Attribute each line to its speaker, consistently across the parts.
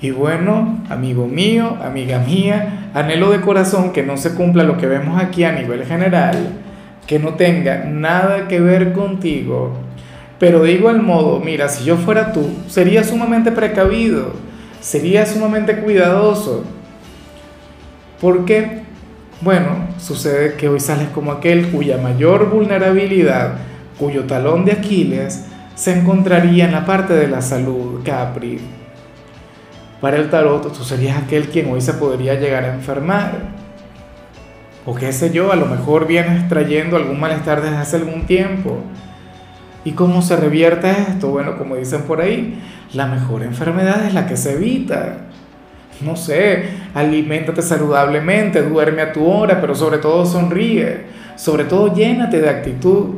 Speaker 1: Y bueno, amigo mío, amiga mía, anhelo de corazón que no se cumpla lo que vemos aquí a nivel general, que no tenga nada que ver contigo. Pero de igual modo, mira, si yo fuera tú, sería sumamente precavido, sería sumamente cuidadoso. ¿Por qué? Bueno, sucede que hoy sales como aquel cuya mayor vulnerabilidad, cuyo talón de Aquiles, se encontraría en la parte de la salud, Capri para el tarot, tú serías aquel quien hoy se podría llegar a enfermar. O qué sé yo, a lo mejor vienes trayendo algún malestar desde hace algún tiempo. ¿Y cómo se revierte esto? Bueno, como dicen por ahí, la mejor enfermedad es la que se evita. No sé, aliméntate saludablemente, duerme a tu hora, pero sobre todo sonríe, sobre todo llénate de actitud.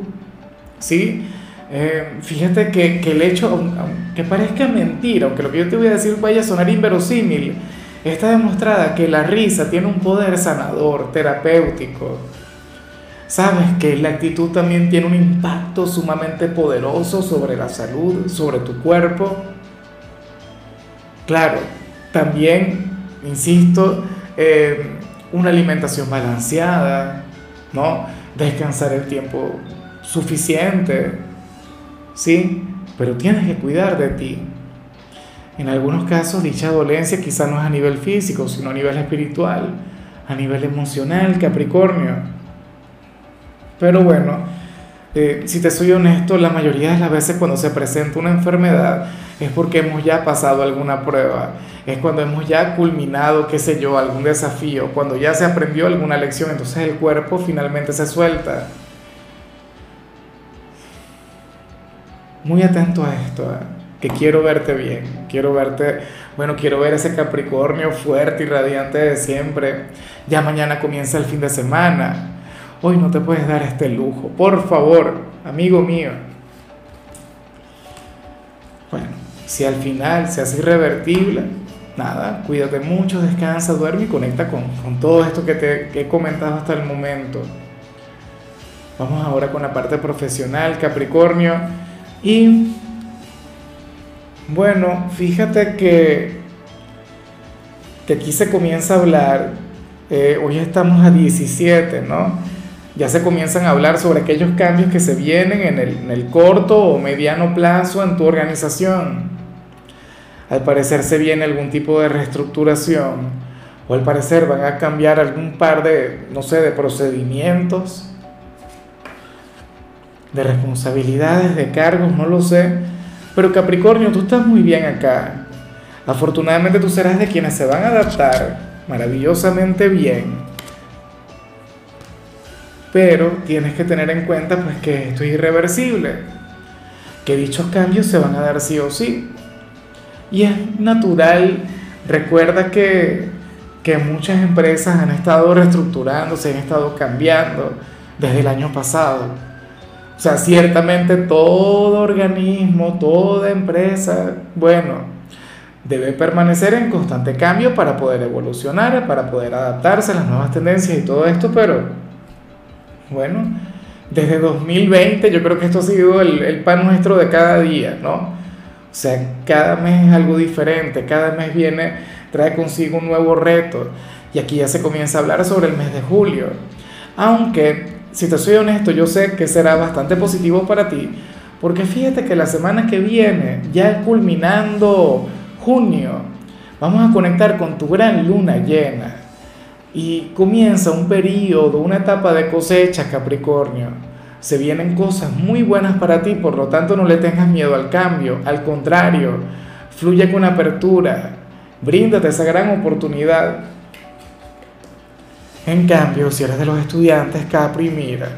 Speaker 1: ¿Sí? Eh, fíjate que, que, el hecho, aunque parezca mentira, aunque lo que yo te voy a decir vaya a sonar inverosímil, está demostrada que la risa tiene un poder sanador, terapéutico. Sabes que la actitud también tiene un impacto sumamente poderoso sobre la salud, sobre tu cuerpo. Claro, también, insisto, eh, una alimentación balanceada, ¿no? Descansar el tiempo suficiente, ¿sí? Pero tienes que cuidar de ti. En algunos casos dicha dolencia quizá no es a nivel físico, sino a nivel espiritual, a nivel emocional, Capricornio. Pero bueno, eh, si te soy honesto, la mayoría de las veces cuando se presenta una enfermedad es porque hemos ya pasado alguna prueba, es cuando hemos ya culminado, qué sé yo, algún desafío, cuando ya se aprendió alguna lección, entonces el cuerpo finalmente se suelta. Muy atento a esto, ¿eh? que quiero verte bien, quiero verte, bueno, quiero ver ese Capricornio fuerte y radiante de siempre. Ya mañana comienza el fin de semana. Hoy no te puedes dar este lujo, por favor, amigo mío. Bueno, si al final se hace irrevertible, nada, cuídate mucho, descansa, duerme y conecta con, con todo esto que te que he comentado hasta el momento. Vamos ahora con la parte profesional, Capricornio. Y bueno, fíjate que, aquí se comienza a hablar, eh, hoy estamos a 17, ¿no? Ya se comienzan a hablar sobre aquellos cambios que se vienen en el, en el corto o mediano plazo en tu organización. Al parecer se viene algún tipo de reestructuración o al parecer van a cambiar algún par de, no sé, de procedimientos de responsabilidades, de cargos, no lo sé. Pero Capricornio, tú estás muy bien acá. Afortunadamente tú serás de quienes se van a adaptar maravillosamente bien. Pero tienes que tener en cuenta pues que esto es irreversible, que dichos cambios se van a dar sí o sí. Y es natural, recuerda que, que muchas empresas han estado reestructurándose, han estado cambiando desde el año pasado o sea, ciertamente todo organismo, toda empresa, bueno, debe permanecer en constante cambio para poder evolucionar, para poder adaptarse a las nuevas tendencias y todo esto, pero bueno, desde 2020 yo creo que esto ha sido el, el pan nuestro de cada día, ¿no? O sea, cada mes es algo diferente, cada mes viene, trae consigo un nuevo reto. Y aquí ya se comienza a hablar sobre el mes de julio. Aunque si te soy honesto, yo sé que será bastante positivo para ti, porque fíjate que la semana que viene, ya culminando junio, vamos a conectar con tu gran luna llena y comienza un periodo, una etapa de cosecha, Capricornio. Se vienen cosas muy buenas para ti, por lo tanto no le tengas miedo al cambio, al contrario, fluye con apertura, bríndate esa gran oportunidad en cambio, si eres de los estudiantes, Capri, mira,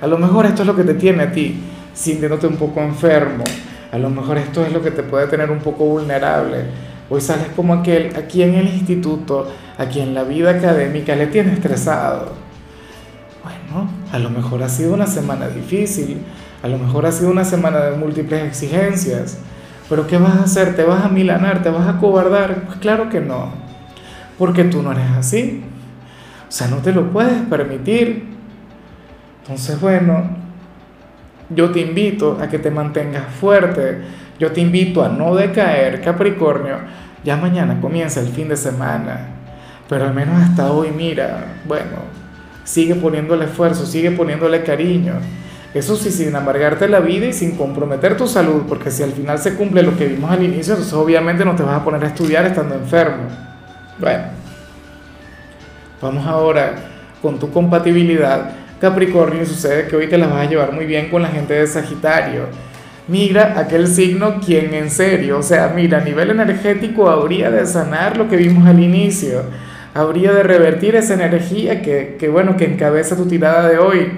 Speaker 1: a lo mejor esto es lo que te tiene a ti, sintiéndote un poco enfermo, a lo mejor esto es lo que te puede tener un poco vulnerable, Hoy sales como aquel aquí en el instituto, aquí en la vida académica le tiene estresado. Bueno, a lo mejor ha sido una semana difícil, a lo mejor ha sido una semana de múltiples exigencias, pero ¿qué vas a hacer? ¿Te vas a milanar? ¿Te vas a cobardar? Pues claro que no, porque tú no eres así. O sea, no te lo puedes permitir. Entonces, bueno, yo te invito a que te mantengas fuerte, yo te invito a no decaer, Capricornio. Ya mañana comienza el fin de semana, pero al menos hasta hoy, mira, bueno, sigue poniéndole esfuerzo, sigue poniéndole cariño. Eso sí, sin amargarte la vida y sin comprometer tu salud, porque si al final se cumple lo que vimos al inicio, entonces obviamente no te vas a poner a estudiar estando enfermo. Bueno, vamos ahora con tu compatibilidad. Capricornio, sucede que hoy te la vas a llevar muy bien con la gente de Sagitario. Mira aquel signo quien en serio, o sea, mira, a nivel energético habría de sanar lo que vimos al inicio, habría de revertir esa energía que, que bueno, que encabeza tu tirada de hoy.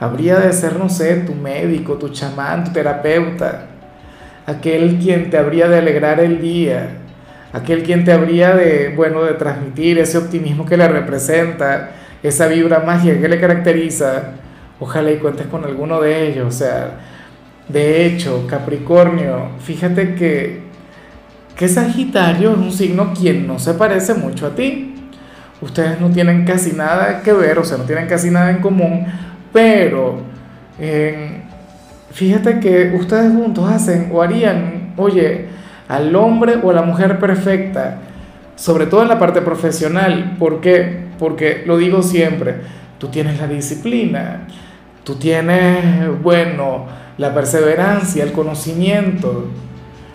Speaker 1: Habría de ser, no sé, tu médico, tu chamán, tu terapeuta, aquel quien te habría de alegrar el día, aquel quien te habría de, bueno, de transmitir ese optimismo que le representa, esa vibra mágica que le caracteriza. Ojalá y cuentes con alguno de ellos. O sea, de hecho, Capricornio, fíjate que, que Sagitario es un signo quien no se parece mucho a ti. Ustedes no tienen casi nada que ver, o sea, no tienen casi nada en común, pero fíjate que ustedes juntos hacen o harían, oye, al hombre o a la mujer perfecta, sobre todo en la parte profesional. ¿Por qué? Porque lo digo siempre, tú tienes la disciplina, tú tienes, bueno, la perseverancia, el conocimiento,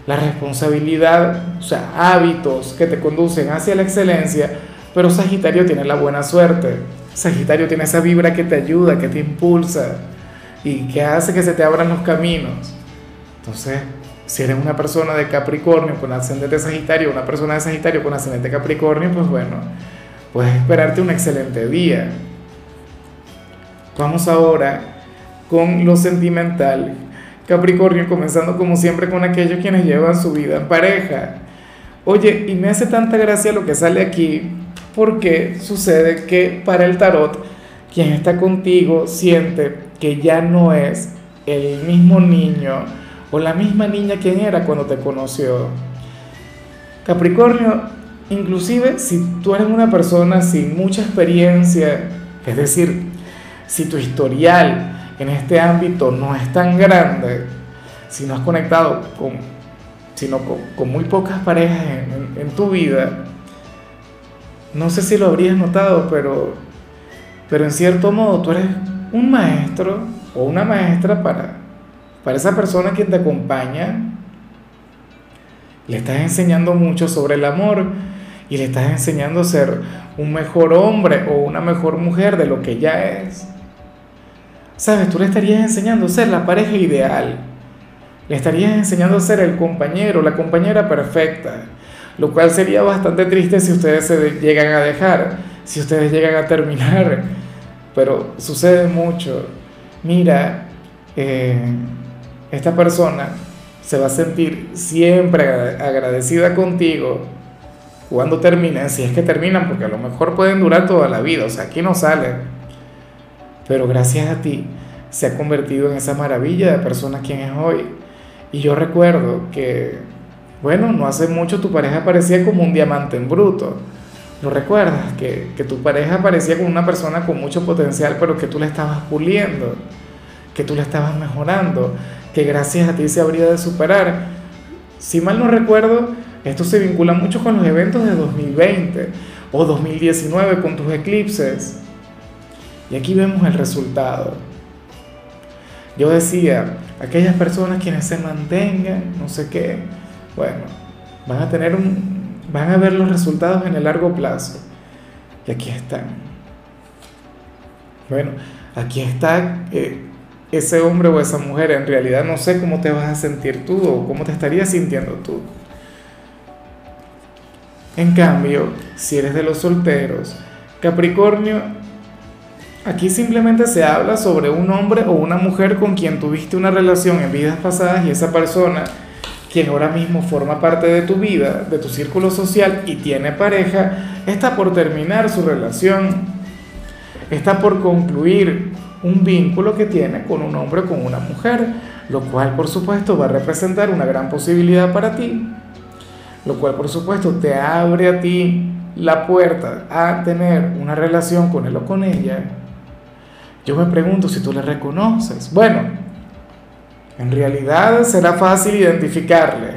Speaker 1: la responsabilidad, o sea, hábitos que te conducen hacia la excelencia, pero Sagitario tiene la buena suerte Sagitario tiene esa vibra que te ayuda, que te impulsa y que hace que se te abran los caminos. Entonces, si eres una persona de Capricornio con ascendente Sagitario, una persona de Sagitario con ascendente Capricornio, pues bueno, puedes esperarte un excelente día. Vamos ahora con lo sentimental. Capricornio, comenzando como siempre con aquellos quienes llevan su vida en pareja. Oye, y me hace tanta gracia lo que sale aquí, porque sucede que para el tarot, quien está contigo siente que ya no es el mismo niño o la misma niña quien era cuando te conoció. Capricornio, inclusive si tú eres una persona sin mucha experiencia, es decir, si tu historial en este ámbito no es tan grande, si no has conectado con, sino con, muy pocas parejas en tu vida, no sé si lo habrías notado, pero, pero en cierto modo tú eres un maestro o una maestra para, para esa persona quien te acompaña. Le estás enseñando mucho sobre el amor y le estás enseñando a ser un mejor hombre o una mejor mujer de lo que ya es. Sabes, tú le estarías enseñando a ser la pareja ideal. Le estarías enseñando a ser el compañero, la compañera perfecta lo cual sería bastante triste si ustedes se llegan a dejar, si ustedes llegan a terminar, pero sucede mucho. Mira, eh, esta persona se va a sentir siempre agradecida contigo cuando terminen, si es que terminan, porque a lo mejor pueden durar toda la vida, o sea, aquí no sale, pero gracias a ti se ha convertido en esa maravilla de persona quien es hoy. Y yo recuerdo que bueno, no hace mucho tu pareja parecía como un diamante en bruto. ¿Lo recuerdas? Que, tu pareja parecía como una persona con mucho potencial, pero que tú la estabas puliendo, que tú la estabas mejorando, que gracias a ti se habría de superar. Si mal no recuerdo, esto se vincula mucho con los eventos de 2020 o 2019 con tus eclipses. Y aquí vemos el resultado. Yo decía, aquellas personas quienes se mantengan, no sé qué, bueno, van a tener van a ver los resultados en el largo plazo. Y aquí están. Bueno, aquí está eh, ese hombre o esa mujer. En realidad no sé cómo te vas a sentir tú o cómo te estarías sintiendo tú. En cambio, si eres de los solteros, Capricornio, aquí simplemente se habla sobre un hombre o una mujer con quien tuviste una relación en vidas pasadas y esa persona quien ahora mismo forma parte de tu vida, de tu círculo social y tiene pareja, está por terminar su relación, está por concluir un vínculo que tiene con un hombre o con una mujer, lo cual por supuesto va a representar una gran posibilidad para ti, lo cual por supuesto te abre a ti la puerta a tener una relación con él o con ella. Yo me pregunto si tú le reconoces. Bueno, en realidad será fácil identificarle.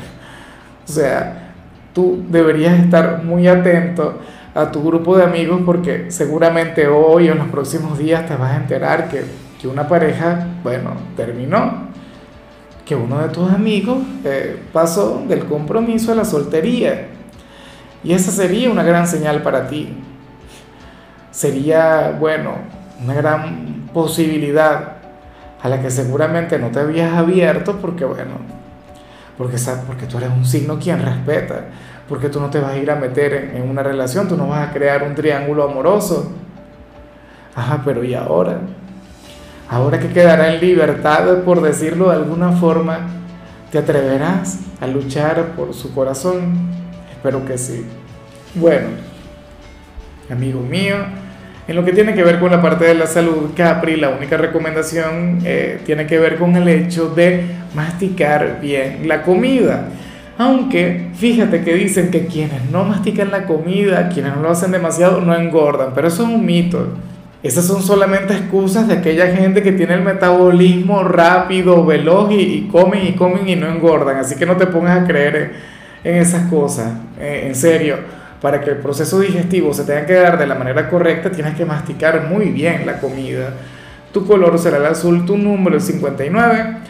Speaker 1: O sea, tú deberías estar muy atento a tu grupo de amigos porque seguramente hoy o en los próximos días te vas a enterar que, que una pareja, bueno, terminó. Que uno de tus amigos eh, pasó del compromiso a la soltería. Y esa sería una gran señal para ti. Sería, bueno, una gran posibilidad a la que seguramente no te habías abierto porque, bueno, porque, porque tú eres un signo quien respeta, porque tú no te vas a ir a meter en, una relación, tú no vas a crear un triángulo amoroso. Ajá, pero ¿y ahora? Ahora que quedará en libertad, por decirlo de alguna forma, ¿te atreverás a luchar por su corazón? Espero que sí. Bueno, amigo mío, en lo que tiene que ver con la parte de la salud, Capri, la única recomendación eh, tiene que ver con el hecho de masticar bien la comida. Aunque fíjate que dicen que quienes no mastican la comida, quienes no lo hacen demasiado, no engordan, pero eso es un mito. Esas son solamente excusas de aquella gente que tiene el metabolismo rápido, veloz y, comen y comen y no engordan. Así que no te pongas a creer en, esas cosas, eh, en serio. Para que el proceso digestivo se tenga que dar de la manera correcta, tienes que masticar muy bien la comida. Tu color será el azul, tu número es 59.